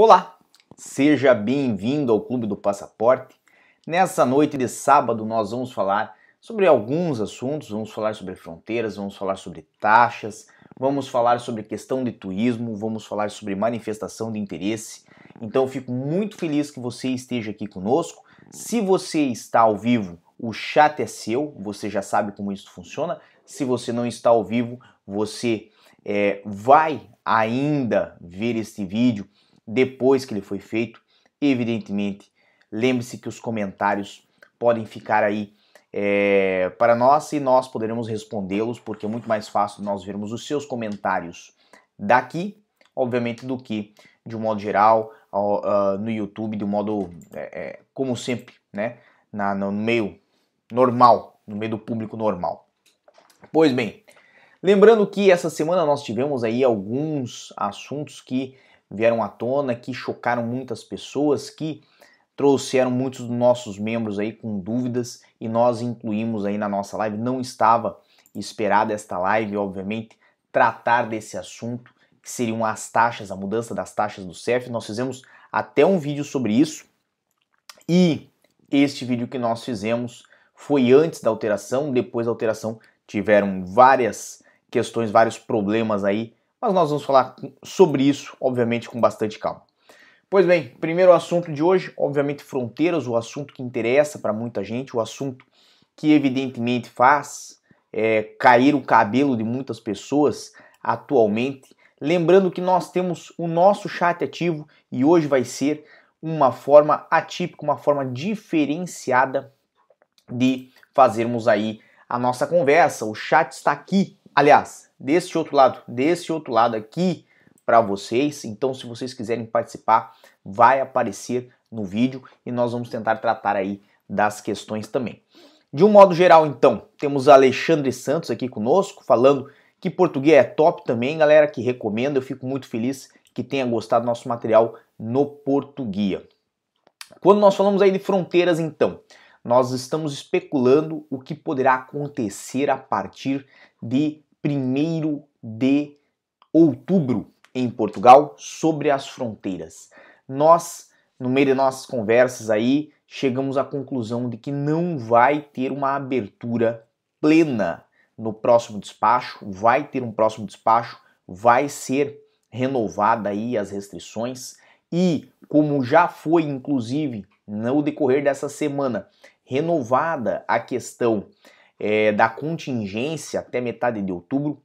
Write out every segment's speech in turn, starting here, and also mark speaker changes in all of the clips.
Speaker 1: Olá, seja bem-vindo ao Clube do Passaporte. Nessa noite de sábado nós vamos falar sobre alguns assuntos, vamos falar sobre fronteiras, vamos falar sobre taxas, vamos falar sobre questão de turismo, vamos falar sobre manifestação de interesse. Então fico muito feliz que você esteja aqui conosco. Se você está ao vivo, o chat é seu, você já sabe como isso funciona. Se você não está ao vivo, você é, vai ainda ver este vídeo depois que ele foi feito. Evidentemente, lembre-se que os comentários podem ficar aí é, para nós e nós poderemos respondê-los, porque é muito mais fácil nós vermos os seus comentários daqui, obviamente, do que de um modo geral uh, no YouTube, de um modo é, é, como sempre, né, na, no meio normal, no meio do público normal. Pois bem, lembrando que essa semana nós tivemos aí alguns assuntos que vieram à tona, que chocaram muitas pessoas, que trouxeram muitos dos nossos membros aí com dúvidas e nós incluímos aí na nossa live. Não estava esperada esta live, obviamente, tratar desse assunto, que seriam as taxas, a mudança das taxas do CEF. Nós fizemos até um vídeo sobre isso e este vídeo que nós fizemos foi antes da alteração, depois da alteração tiveram várias questões, vários problemas aí, mas nós vamos falar sobre isso, obviamente, com bastante calma. Pois bem, primeiro assunto de hoje, obviamente fronteiras, o assunto que interessa para muita gente, o assunto que evidentemente faz é, cair o cabelo de muitas pessoas atualmente. Lembrando que nós temos o nosso chat ativo e hoje vai ser uma forma atípica, uma forma diferenciada de fazermos aí a nossa conversa. O chat está aqui, aliás, desse outro lado, desse outro lado aqui para vocês. Então, se vocês quiserem participar, vai aparecer no vídeo e nós vamos tentar tratar aí das questões também. De um modo geral, então, temos Alexandre Santos aqui conosco, falando que português é top também, galera, que recomendo. Eu fico muito feliz que tenha gostado do nosso material no português. Quando nós falamos aí de fronteiras, então, nós estamos especulando o que poderá acontecer a partir de 1 de outubro em Portugal sobre as fronteiras. Nós, no meio de nossas conversas aí, chegamos à conclusão de que não vai ter uma abertura plena no próximo despacho, vai ter um próximo despacho, vai ser renovada aí as restrições e como já foi inclusive no decorrer dessa semana renovada a questão é, da contingência até metade de outubro,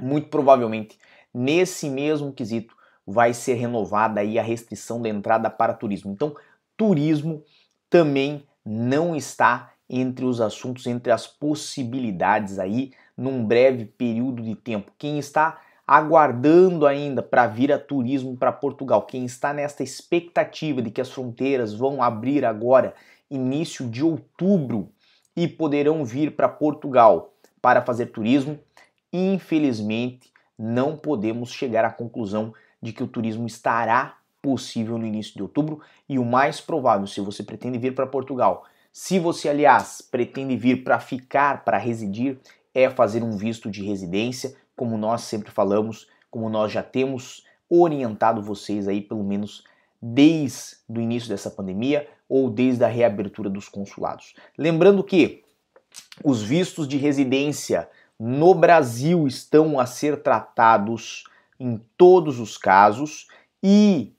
Speaker 1: muito provavelmente nesse mesmo quesito vai ser renovada aí a restrição da entrada para turismo. Então, turismo também não está entre os assuntos, entre as possibilidades aí num breve período de tempo. Quem está aguardando ainda para vir a turismo para Portugal, quem está nesta expectativa de que as fronteiras vão abrir agora, início de outubro, e poderão vir para Portugal para fazer turismo, infelizmente não podemos chegar à conclusão de que o turismo estará possível no início de outubro. E o mais provável, se você pretende vir para Portugal, se você, aliás, pretende vir para ficar, para residir, é fazer um visto de residência, como nós sempre falamos, como nós já temos orientado vocês aí, pelo menos desde o início dessa pandemia ou desde a reabertura dos consulados. Lembrando que os vistos de residência no Brasil estão a ser tratados em todos os casos e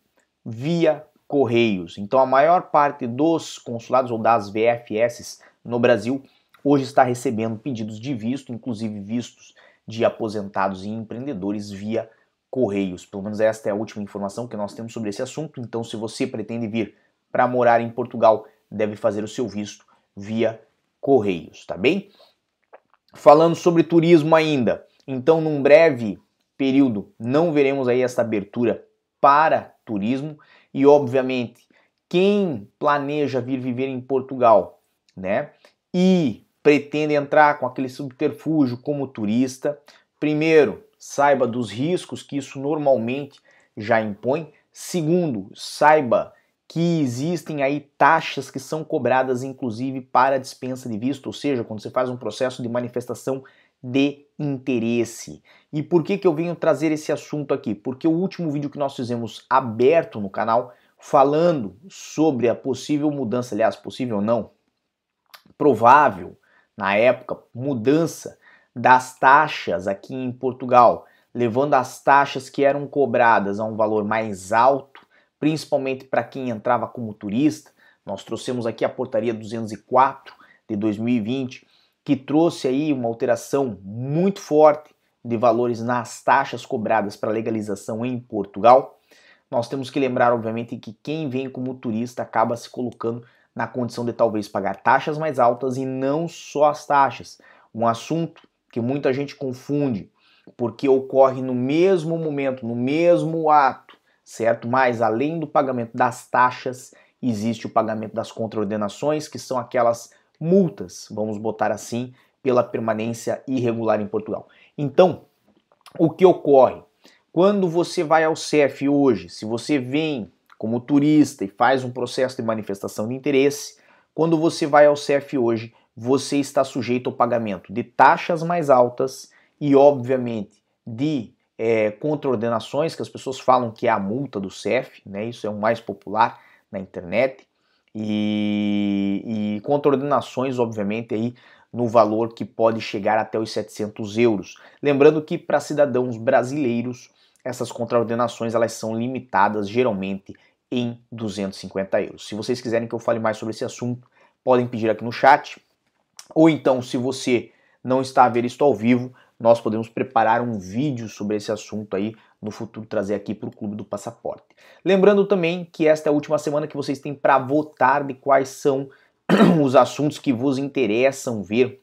Speaker 1: via correios. Então a maior parte dos consulados ou das VFS no Brasil hoje está recebendo pedidos de visto, inclusive vistos de aposentados e empreendedores via correios. Pelo menos esta é a última informação que nós temos sobre esse assunto. Então se você pretende vir para morar em Portugal, deve fazer o seu visto via correios, tá bem? Falando sobre turismo ainda, então num breve período não veremos aí essa abertura para turismo e obviamente quem planeja vir viver em Portugal, né? E pretende entrar com aquele subterfúgio como turista, primeiro, saiba dos riscos que isso normalmente já impõe. Segundo, saiba que existem aí taxas que são cobradas inclusive para dispensa de visto, ou seja, quando você faz um processo de manifestação de interesse. E por que, que eu venho trazer esse assunto aqui? Porque o último vídeo que nós fizemos aberto no canal, falando sobre a possível mudança, aliás, possível não, provável, na época, mudança das taxas aqui em Portugal, levando as taxas que eram cobradas a um valor mais alto, principalmente para quem entrava como turista. Nós trouxemos aqui a portaria 204 de 2020, que trouxe aí uma alteração muito forte de valores nas taxas cobradas para legalização em Portugal. Nós temos que lembrar, obviamente, que quem vem como turista acaba se colocando na condição de talvez pagar taxas mais altas e não só as taxas. Um assunto que muita gente confunde, porque ocorre no mesmo momento, no mesmo ato, certo? Mas além do pagamento das taxas, existe o pagamento das contraordenações, que são aquelas multas, vamos botar assim, pela permanência irregular em Portugal. Então, o que ocorre? Quando você vai ao CEF hoje, se você vem como turista e faz um processo de manifestação de interesse, quando você vai ao CEF hoje, você está sujeito ao pagamento de taxas mais altas e, obviamente, de é, contraordenações, que as pessoas falam que é a multa do CEF, né? isso é o mais popular na internet, e, e contraordenações, obviamente, aí no valor que pode chegar até os 700 euros. Lembrando que para cidadãos brasileiros, essas contraordenações elas são limitadas geralmente em 250 euros. Se vocês quiserem que eu fale mais sobre esse assunto, podem pedir aqui no chat. Ou então, se você não está a ver isto ao vivo, nós podemos preparar um vídeo sobre esse assunto aí no futuro trazer aqui para o Clube do Passaporte. Lembrando também que esta é a última semana que vocês têm para votar de quais são os assuntos que vos interessam ver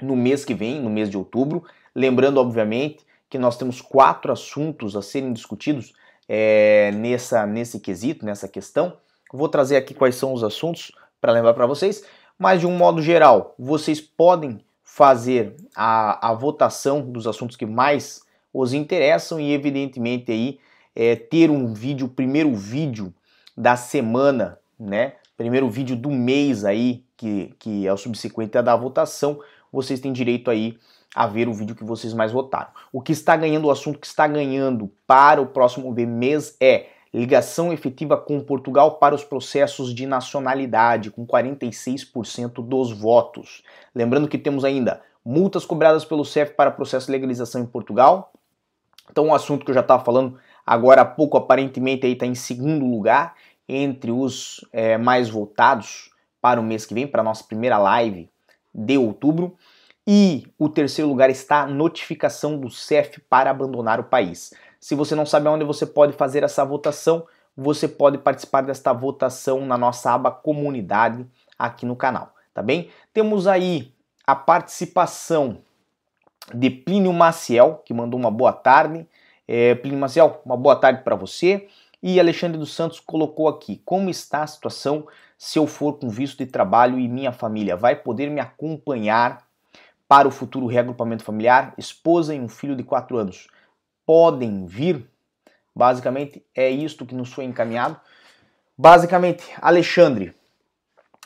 Speaker 1: no mês que vem, no mês de outubro. Lembrando, obviamente, que nós temos quatro assuntos a serem discutidos é, nessa, nesse quesito, nessa questão. Vou trazer aqui quais são os assuntos para lembrar para vocês, mas de um modo geral, vocês podem fazer a, a votação dos assuntos que mais os interessam e evidentemente aí é, ter um vídeo, primeiro vídeo da semana, né? Primeiro vídeo do mês aí, que, que é o subsequente da votação, vocês têm direito aí a ver o vídeo que vocês mais votaram. O que está ganhando, o assunto que está ganhando para o próximo mês é ligação efetiva com Portugal para os processos de nacionalidade, com 46% dos votos. Lembrando que temos ainda multas cobradas pelo CEF para processo de legalização em Portugal. Então, um assunto que eu já estava falando agora há pouco, aparentemente está em segundo lugar entre os é, mais votados para o mês que vem, para a nossa primeira live de outubro. E o terceiro lugar está a notificação do CEF para abandonar o país. Se você não sabe onde você pode fazer essa votação, você pode participar desta votação na nossa aba comunidade aqui no canal, tá bem? Temos aí a participação de Plínio Maciel, que mandou uma boa tarde. É, Plínio Maciel, uma boa tarde para você. E Alexandre dos Santos colocou aqui: como está a situação se eu for com visto de trabalho e minha família vai poder me acompanhar para o futuro reagrupamento familiar? Esposa e um filho de 4 anos podem vir? Basicamente é isto que nos foi encaminhado. Basicamente, Alexandre,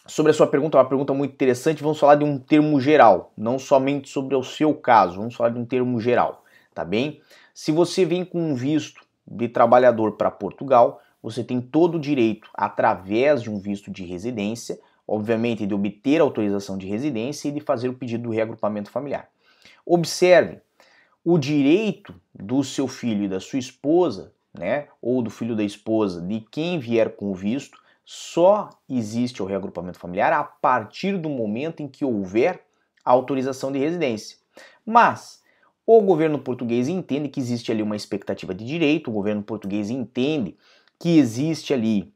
Speaker 1: sobre a sua pergunta, uma pergunta muito interessante. Vamos falar de um termo geral, não somente sobre o seu caso, vamos falar de um termo geral, tá bem? Se você vem com um visto de trabalhador para Portugal, você tem todo o direito, através de um visto de residência, obviamente de obter autorização de residência e de fazer o pedido do reagrupamento familiar. Observe, o direito do seu filho e da sua esposa, né, ou do filho da esposa, de quem vier com o visto, só existe o reagrupamento familiar a partir do momento em que houver autorização de residência. Mas o governo português entende que existe ali uma expectativa de direito, o governo português entende que existe ali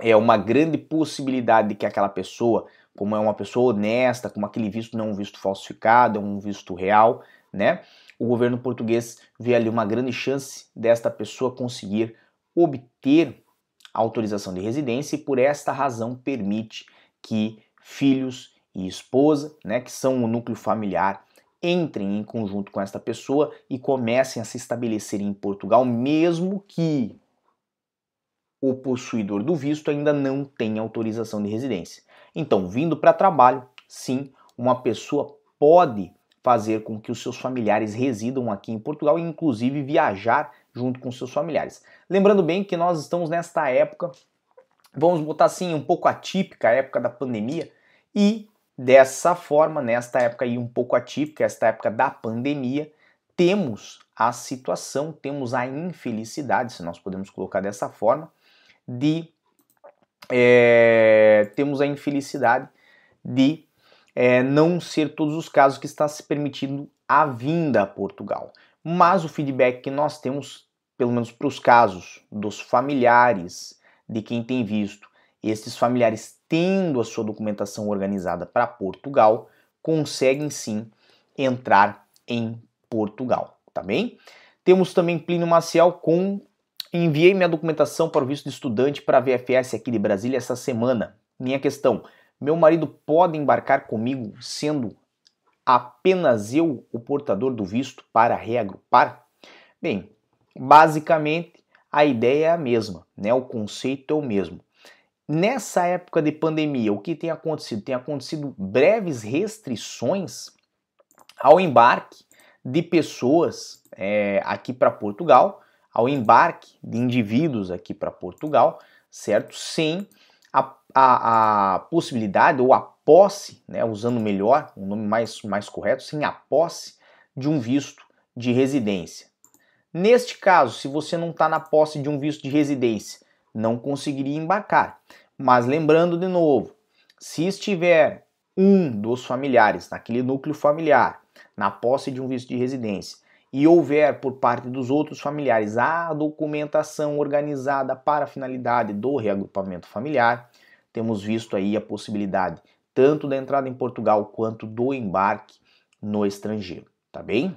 Speaker 1: é uma grande possibilidade de que aquela pessoa, como é uma pessoa honesta, como aquele visto não é um visto falsificado, é um visto real, né? O governo português vê ali uma grande chance desta pessoa conseguir obter autorização de residência e por esta razão permite que filhos e esposa, né, que são o núcleo familiar, entrem em conjunto com esta pessoa e comecem a se estabelecer em Portugal, mesmo que o possuidor do visto ainda não tenha autorização de residência. Então, vindo para trabalho, sim, uma pessoa pode fazer com que os seus familiares residam aqui em Portugal e inclusive viajar junto com seus familiares. Lembrando bem que nós estamos nesta época, vamos botar assim, um pouco atípica, a época da pandemia, e dessa forma, nesta época aí um pouco atípica, esta época da pandemia, temos a situação, temos a infelicidade, se nós podemos colocar dessa forma, de é, temos a infelicidade de é, não ser todos os casos que está se permitindo a vinda a Portugal. Mas o feedback que nós temos, pelo menos para os casos dos familiares de quem tem visto, esses familiares tendo a sua documentação organizada para Portugal, conseguem sim entrar em Portugal, tá bem? Temos também Plínio Maciel com enviei minha documentação para o visto de estudante para a VFS aqui de Brasília essa semana. Minha questão, meu marido pode embarcar comigo sendo apenas eu o portador do visto para reagrupar? Bem, basicamente a ideia é a mesma, né? O conceito é o mesmo. Nessa época de pandemia, o que tem acontecido? Tem acontecido breves restrições ao embarque de pessoas é, aqui para Portugal, ao embarque de indivíduos aqui para Portugal, certo? Sem a, a, a, possibilidade ou a posse, né, usando melhor, um nome mais, mais correto, sem a posse de um visto de residência. Neste caso, se você não está na posse de um visto de residência, não conseguiria embarcar. Mas lembrando de novo, se estiver um dos familiares naquele núcleo familiar na posse de um visto de residência e houver por parte dos outros familiares a documentação organizada para a finalidade do reagrupamento familiar, temos visto aí a possibilidade tanto da entrada em Portugal quanto do embarque no estrangeiro, tá bem?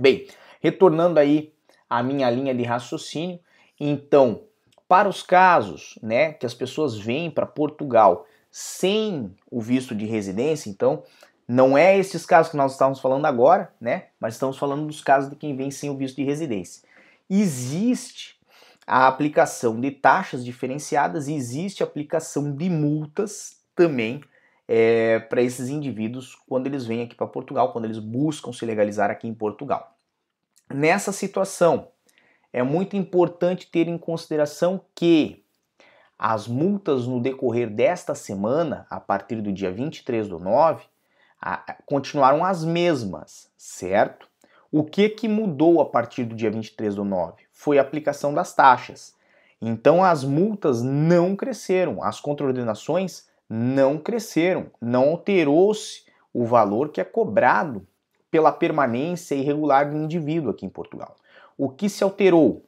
Speaker 1: Bem, retornando aí à minha linha de raciocínio, então, para os casos, né, que as pessoas vêm para Portugal sem o visto de residência, então não é esses casos que nós estamos falando agora, né? Mas estamos falando dos casos de quem vem sem o visto de residência. Existe a aplicação de taxas diferenciadas existe a aplicação de multas também é, para esses indivíduos quando eles vêm aqui para Portugal, quando eles buscam se legalizar aqui em Portugal. Nessa situação, é muito importante ter em consideração que as multas no decorrer desta semana, a partir do dia 23 do 9, continuaram as mesmas, certo? O que, que mudou a partir do dia 23 do 9? Foi a aplicação das taxas. Então as multas não cresceram, as contraordenações não cresceram, não alterou-se o valor que é cobrado pela permanência irregular do indivíduo aqui em Portugal. O que se alterou?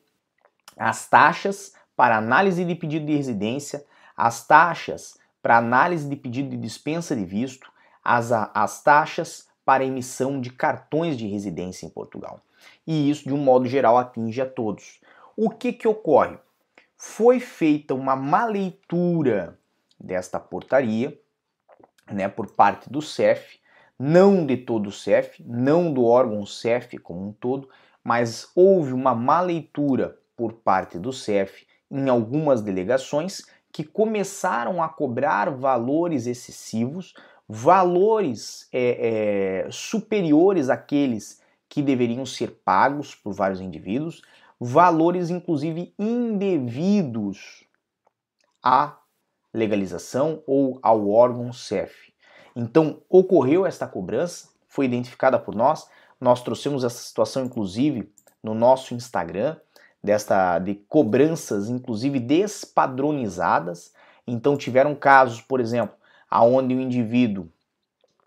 Speaker 1: As taxas para análise de pedido de residência, as taxas para análise de pedido de dispensa de visto, as, as taxas para emissão de cartões de residência em Portugal. E isso, de um modo geral, atinge a todos. O que, que ocorre? Foi feita uma má leitura desta portaria né, por parte do CEF, não de todo o CEF, não do órgão CEF como um todo, mas houve uma má leitura por parte do CEF em algumas delegações que começaram a cobrar valores excessivos valores é, é, superiores àqueles que deveriam ser pagos por vários indivíduos, valores inclusive indevidos à legalização ou ao órgão CEF. Então, ocorreu esta cobrança, foi identificada por nós, nós trouxemos essa situação inclusive no nosso Instagram, desta de cobranças inclusive despadronizadas. Então tiveram casos, por exemplo, aonde o indivíduo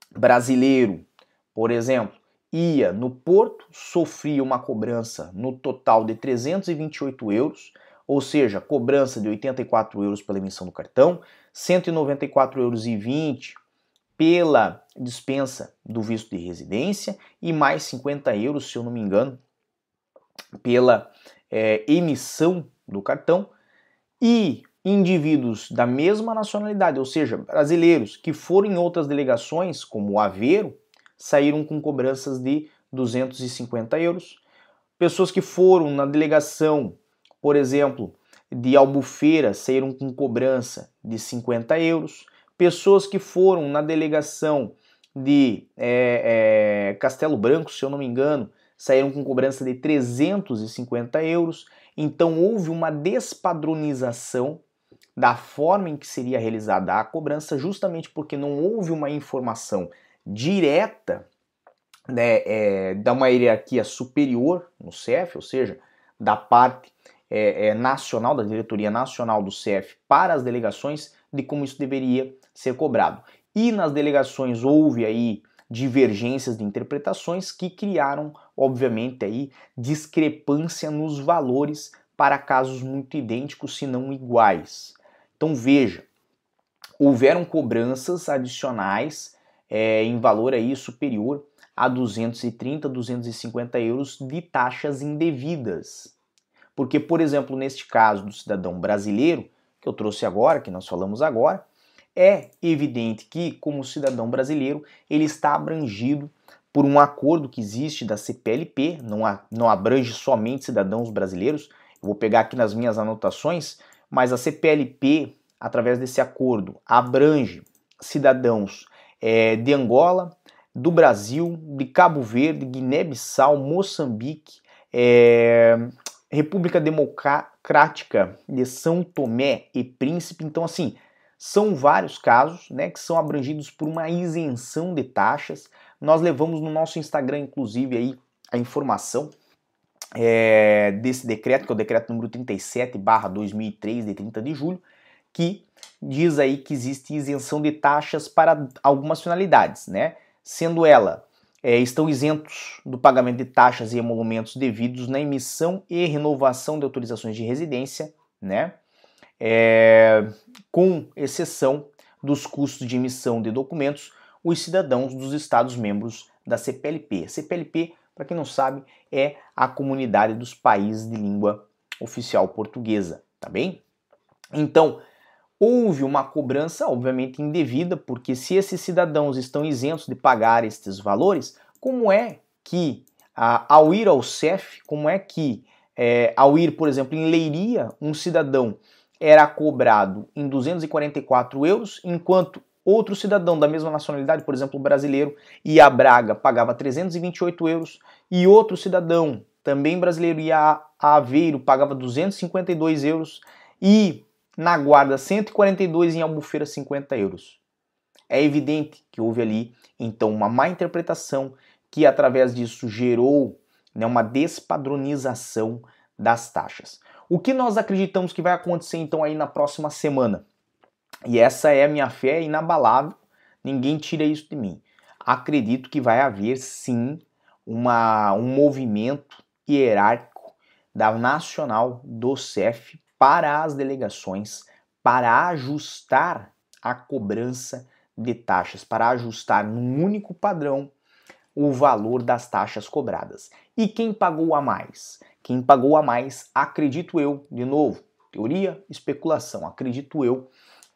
Speaker 1: brasileiro, por exemplo, ia no porto, sofria uma cobrança no total de 328 euros, ou seja, cobrança de 84 euros pela emissão do cartão, 194 euros 20 pela dispensa do visto de residência e mais 50 euros, se eu não me engano, pela é, emissão do cartão. E indivíduos da mesma nacionalidade, ou seja, brasileiros que foram em outras delegações, como Aveiro, saíram com cobranças de 250 euros. Pessoas que foram na delegação, por exemplo, de Albufeira, saíram com cobrança de 50 euros. Pessoas que foram na delegação de é, é, Castelo Branco, se eu não me engano, saíram com cobrança de 350 euros. Então houve uma despadronização da forma em que seria realizada a cobrança, justamente porque não houve uma informação direta né, é, da uma hierarquia superior no CEF, ou seja, da parte é, é, nacional, da diretoria nacional do CEF para as delegações de como isso deveria ser cobrado. E nas delegações houve aí divergências de interpretações que criaram, obviamente, aí discrepância nos valores para casos muito idênticos, se não iguais. Então veja, houveram cobranças adicionais é, em valor aí superior a 230, 250 euros de taxas indevidas. Porque, por exemplo, neste caso do cidadão brasileiro, que eu trouxe agora, que nós falamos agora, é evidente que, como cidadão brasileiro, ele está abrangido por um acordo que existe da CPLP, não, não abrange somente cidadãos brasileiros. Eu vou pegar aqui nas minhas anotações, mas a CPLP, através desse acordo, abrange cidadãos é, de Angola, do Brasil, de Cabo Verde, Guiné-Bissau, Moçambique, é, República Democrática de São Tomé e Príncipe. Então, assim, são vários casos né, que são abrangidos por uma isenção de taxas. Nós levamos no nosso Instagram, inclusive, aí, a informação é, desse decreto, que é o decreto número 37, barra 2003, de 30 de julho, que diz aí que existe isenção de taxas para algumas finalidades, né? Sendo ela, é, estão isentos do pagamento de taxas e emolumentos devidos na emissão e renovação de autorizações de residência, né? é, com exceção dos custos de emissão de documentos, os cidadãos dos Estados-membros da CPLP. CPLP, para quem não sabe, é a comunidade dos países de língua oficial portuguesa, tá bem? Então, houve uma cobrança, obviamente indevida, porque se esses cidadãos estão isentos de pagar estes valores, como é que, ao ir ao CEF, como é que, é, ao ir, por exemplo, em Leiria, um cidadão era cobrado em 244 euros, enquanto outro cidadão da mesma nacionalidade, por exemplo, brasileiro, ia a Braga, pagava 328 euros, e outro cidadão, também brasileiro, ia a Aveiro, pagava 252 euros, e na Guarda 142 em Albufeira 50 euros. É evidente que houve ali, então, uma má interpretação que, através disso, gerou né, uma despadronização das taxas. O que nós acreditamos que vai acontecer então aí na próxima semana? E essa é a minha fé inabalável, ninguém tira isso de mim. Acredito que vai haver sim uma, um movimento hierárquico da Nacional do CEF para as delegações para ajustar a cobrança de taxas, para ajustar num único padrão o valor das taxas cobradas. E quem pagou a mais? Quem pagou a mais, acredito eu, de novo, teoria, especulação, acredito eu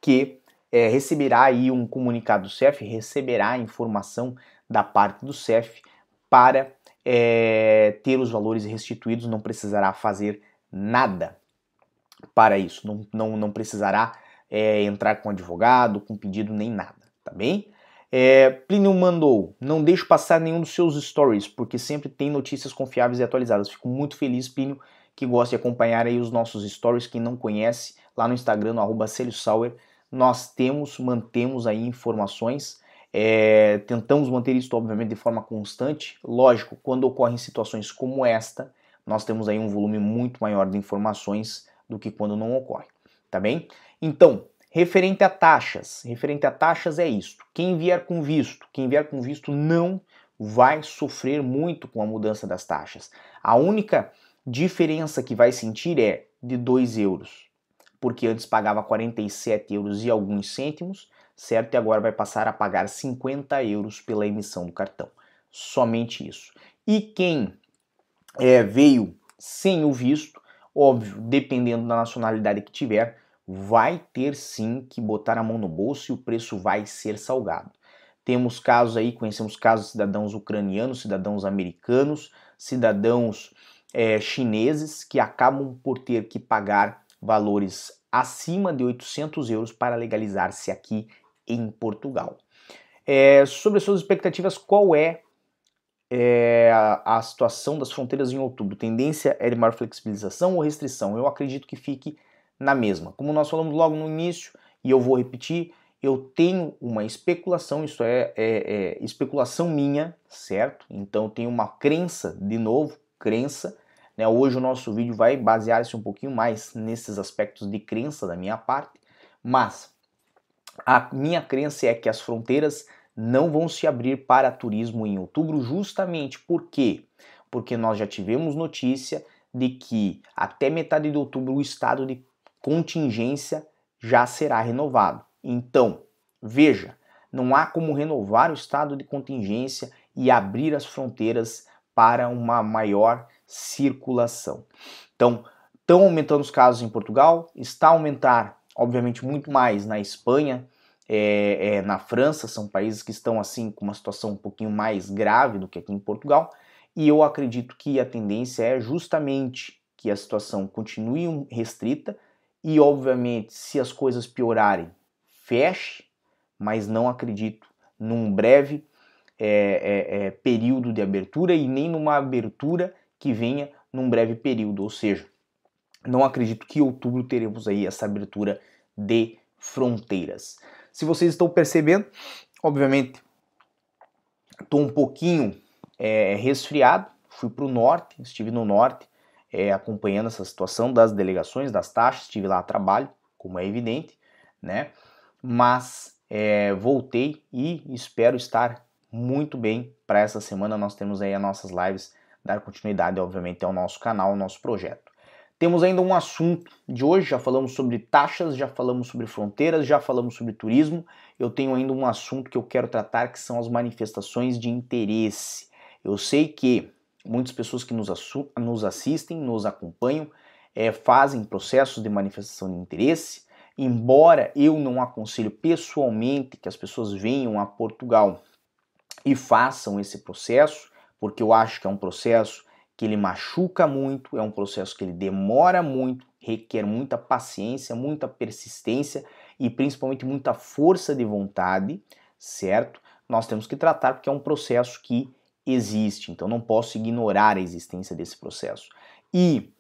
Speaker 1: que é, receberá aí um comunicado do CEF, receberá informação da parte do CEF para é, ter os valores restituídos, não precisará fazer nada para isso, não, não, não precisará é, entrar com advogado, com pedido, nem nada, tá bem? É, Plínio mandou, não deixe passar nenhum dos seus stories, porque sempre tem notícias confiáveis e atualizadas. Fico muito feliz, Plínio, que gosta de acompanhar aí os nossos stories. Quem não conhece, lá no Instagram, no arroba nós temos, mantemos aí informações. É, tentamos manter isso, obviamente, de forma constante. Lógico, quando ocorrem situações como esta, nós temos aí um volume muito maior de informações do que quando não ocorre, tá bem? Então, Referente a taxas, referente a taxas é isto. Quem vier com visto, quem vier com visto não vai sofrer muito com a mudança das taxas. A única diferença que vai sentir é de 2 euros, porque antes pagava 47 euros e alguns cêntimos, certo? E agora vai passar a pagar 50 euros pela emissão do cartão. Somente isso. E quem é, veio sem o visto, óbvio, dependendo da nacionalidade que tiver, vai ter sim que botar a mão no bolso e o preço vai ser salgado. Temos casos aí, conhecemos casos de cidadãos ucranianos, cidadãos americanos, cidadãos é, chineses que acabam por ter que pagar valores acima de 800 euros para legalizar-se aqui em Portugal. É, sobre as suas expectativas, qual é, é a, a, situação das fronteiras em outubro? Tendência é de maior flexibilização ou restrição? Eu acredito que fique na mesma. Como nós falamos logo no início, e eu vou repetir, eu tenho uma especulação, isso é, é, é especulação minha, certo? Então eu tenho uma crença, de novo, crença. Né? Hoje o nosso vídeo vai basear-se um pouquinho mais nesses aspectos de crença da minha parte, mas a minha crença é que as fronteiras não vão se abrir para turismo em outubro, justamente por quê? Porque nós já tivemos notícia de que até metade de outubro o estado de contingência já será renovado. Então, veja, não há como renovar o estado de contingência e abrir as fronteiras para uma maior circulação. Então, estão aumentando os casos em Portugal, está a aumentar, obviamente, muito mais na Espanha, é, é, na França, são países que estão assim com uma situação um pouquinho mais grave do que aqui em Portugal, e eu acredito que a tendência é justamente que a situação continue restrita e, obviamente, se as coisas piorarem, feche, mas não acredito num breve é, é, é, período de abertura e nem numa abertura que venha num breve período, ou seja, não acredito que em outubro teremos aí essa abertura de fronteiras. Se vocês estão percebendo, obviamente, estou um pouquinho é, resfriado, fui para o norte, estive no norte é, acompanhando essa situação das delegações, das taxas, estive lá a trabalho, como é evidente, né? Mas é, voltei e espero estar muito bem para essa semana. Nós temos aí as nossas lives, dar continuidade, obviamente, ao nosso canal, ao nosso projeto. Temos ainda um assunto de hoje, já falamos sobre taxas, já falamos sobre fronteiras, já falamos sobre turismo. Eu tenho ainda um assunto que eu quero tratar que são as manifestações de interesse. Eu sei que muitas pessoas que nos, nos assistem, nos acompanham, é, fazem processos de manifestação de interesse, embora eu não aconselho pessoalmente que as pessoas venham a Portugal e façam esse processo, porque eu acho que é um processo que ele machuca muito, é um processo que ele demora muito, requer muita paciência, muita persistência e principalmente muita força de vontade, certo? Nós temos que tratar porque é um processo que existe, então não posso ignorar a existência desse processo. E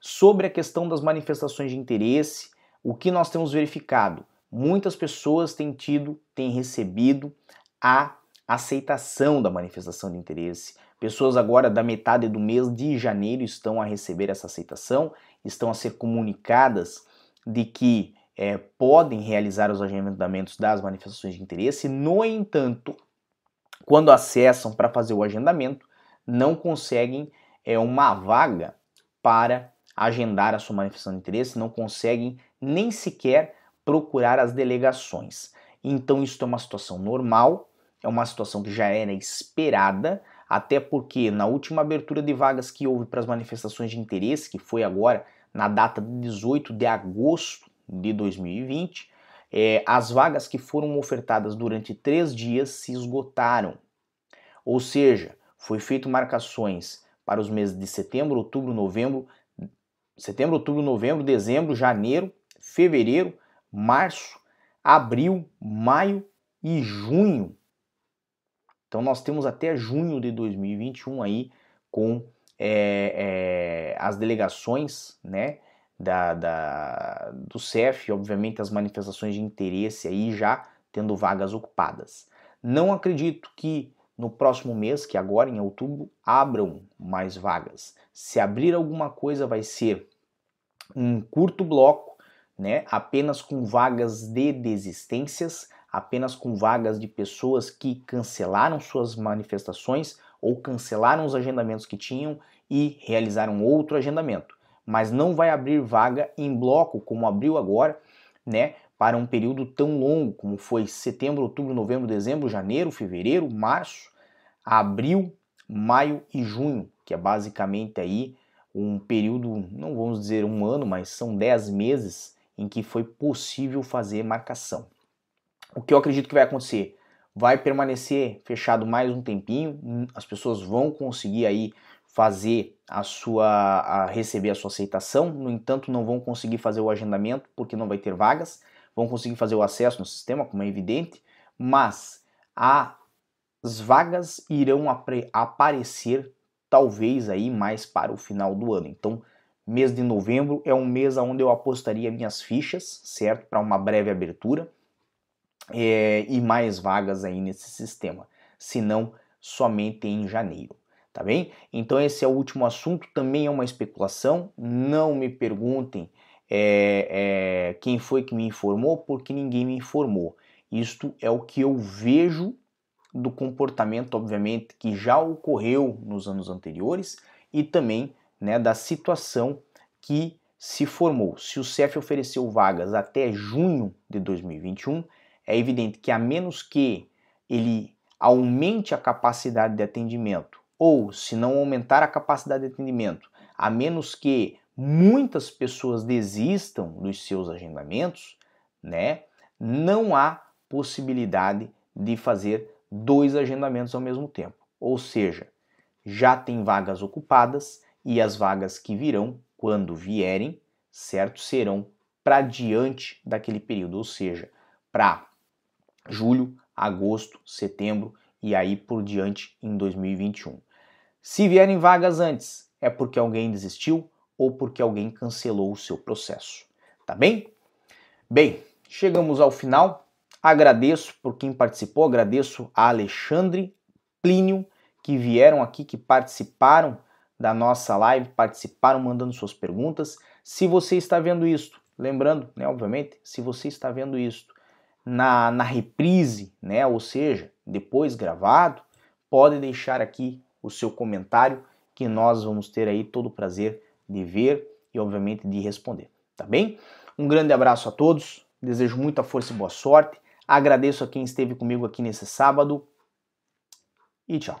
Speaker 1: sobre a questão das manifestações de interesse, o que nós temos verificado? Muitas pessoas têm tido, têm recebido a aceitação da manifestação de interesse. Pessoas agora da metade do mês de janeiro estão a receber essa aceitação, estão a ser comunicadas de que é, podem realizar os agendamentos das manifestações de interesse. No entanto, quando acessam para fazer o agendamento, não conseguem é, uma vaga para agendar a sua manifestação de interesse, não conseguem nem sequer procurar as delegações. Então, isso é uma situação normal, é uma situação que já era esperada, até porque na última abertura de vagas que houve para as manifestações de interesse, que foi agora na data de 18 de agosto de 2020, é, as vagas que foram ofertadas durante três dias se esgotaram. Ou seja, foi feito marcações para os meses de setembro, outubro, novembro, setembro, outubro, novembro, dezembro, janeiro, fevereiro, março, abril, maio e junho. Então nós temos até junho de 2021 aí com é, é, as delegações, né, da, da, do CEF, obviamente as manifestações de interesse aí já tendo vagas ocupadas. Não acredito que no próximo mês, que agora em outubro, abram mais vagas. Se abrir alguma coisa vai ser um curto bloco, né, apenas com vagas de desistências, apenas com vagas de pessoas que cancelaram suas manifestações ou cancelaram os agendamentos que tinham e realizaram outro agendamento mas não vai abrir vaga em bloco como abriu agora, né, para um período tão longo como foi setembro, outubro, novembro, dezembro, janeiro, fevereiro, março, abril, maio e junho, que é basicamente aí um período, não vamos dizer um ano, mas são 10 meses em que foi possível fazer marcação. O que eu acredito que vai acontecer? Vai permanecer fechado mais um tempinho, as pessoas vão conseguir aí fazer a sua a receber a sua aceitação, no entanto não vão conseguir fazer o agendamento porque não vai ter vagas, vão conseguir fazer o acesso no sistema, como é evidente, mas as vagas irão aparecer talvez aí mais para o final do ano. Então, mês de novembro é um mês onde eu apostaria minhas fichas, certo? Para uma breve abertura é, e mais vagas aí nesse sistema, se não somente em janeiro, tá bem? Então esse é o último assunto, também é uma especulação, não me perguntem é, é, quem foi que me informou, porque ninguém me informou. Isto é o que eu vejo do comportamento, obviamente, que já ocorreu nos anos anteriores e também né, da situação que se formou. Se o CEF ofereceu vagas até junho de 2021, é evidente que a menos que ele aumente a capacidade de atendimento, ou se não aumentar a capacidade de atendimento, a menos que muitas pessoas desistam dos seus agendamentos, né, não há possibilidade de fazer dois agendamentos ao mesmo tempo. Ou seja, já tem vagas ocupadas e as vagas que virão, quando vierem, certo, serão para diante daquele período, ou seja, para julho, agosto, setembro e aí por diante em 2021. Se vierem vagas antes, é porque alguém desistiu ou porque alguém cancelou o seu processo. Tá bem? Bem, chegamos ao final. Agradeço por quem participou, agradeço a Alexandre, Plínio, que vieram aqui, que participaram da nossa live, participaram mandando suas perguntas. Se você está vendo isto, lembrando, né, obviamente, se você está vendo isto na, na reprise, né, ou seja, depois gravado, pode deixar aqui o seu comentário que nós vamos ter aí todo o prazer de ver e obviamente de responder, tá bem? Um grande abraço a todos, desejo muita força e boa sorte. Agradeço a quem esteve comigo aqui nesse sábado e tchau.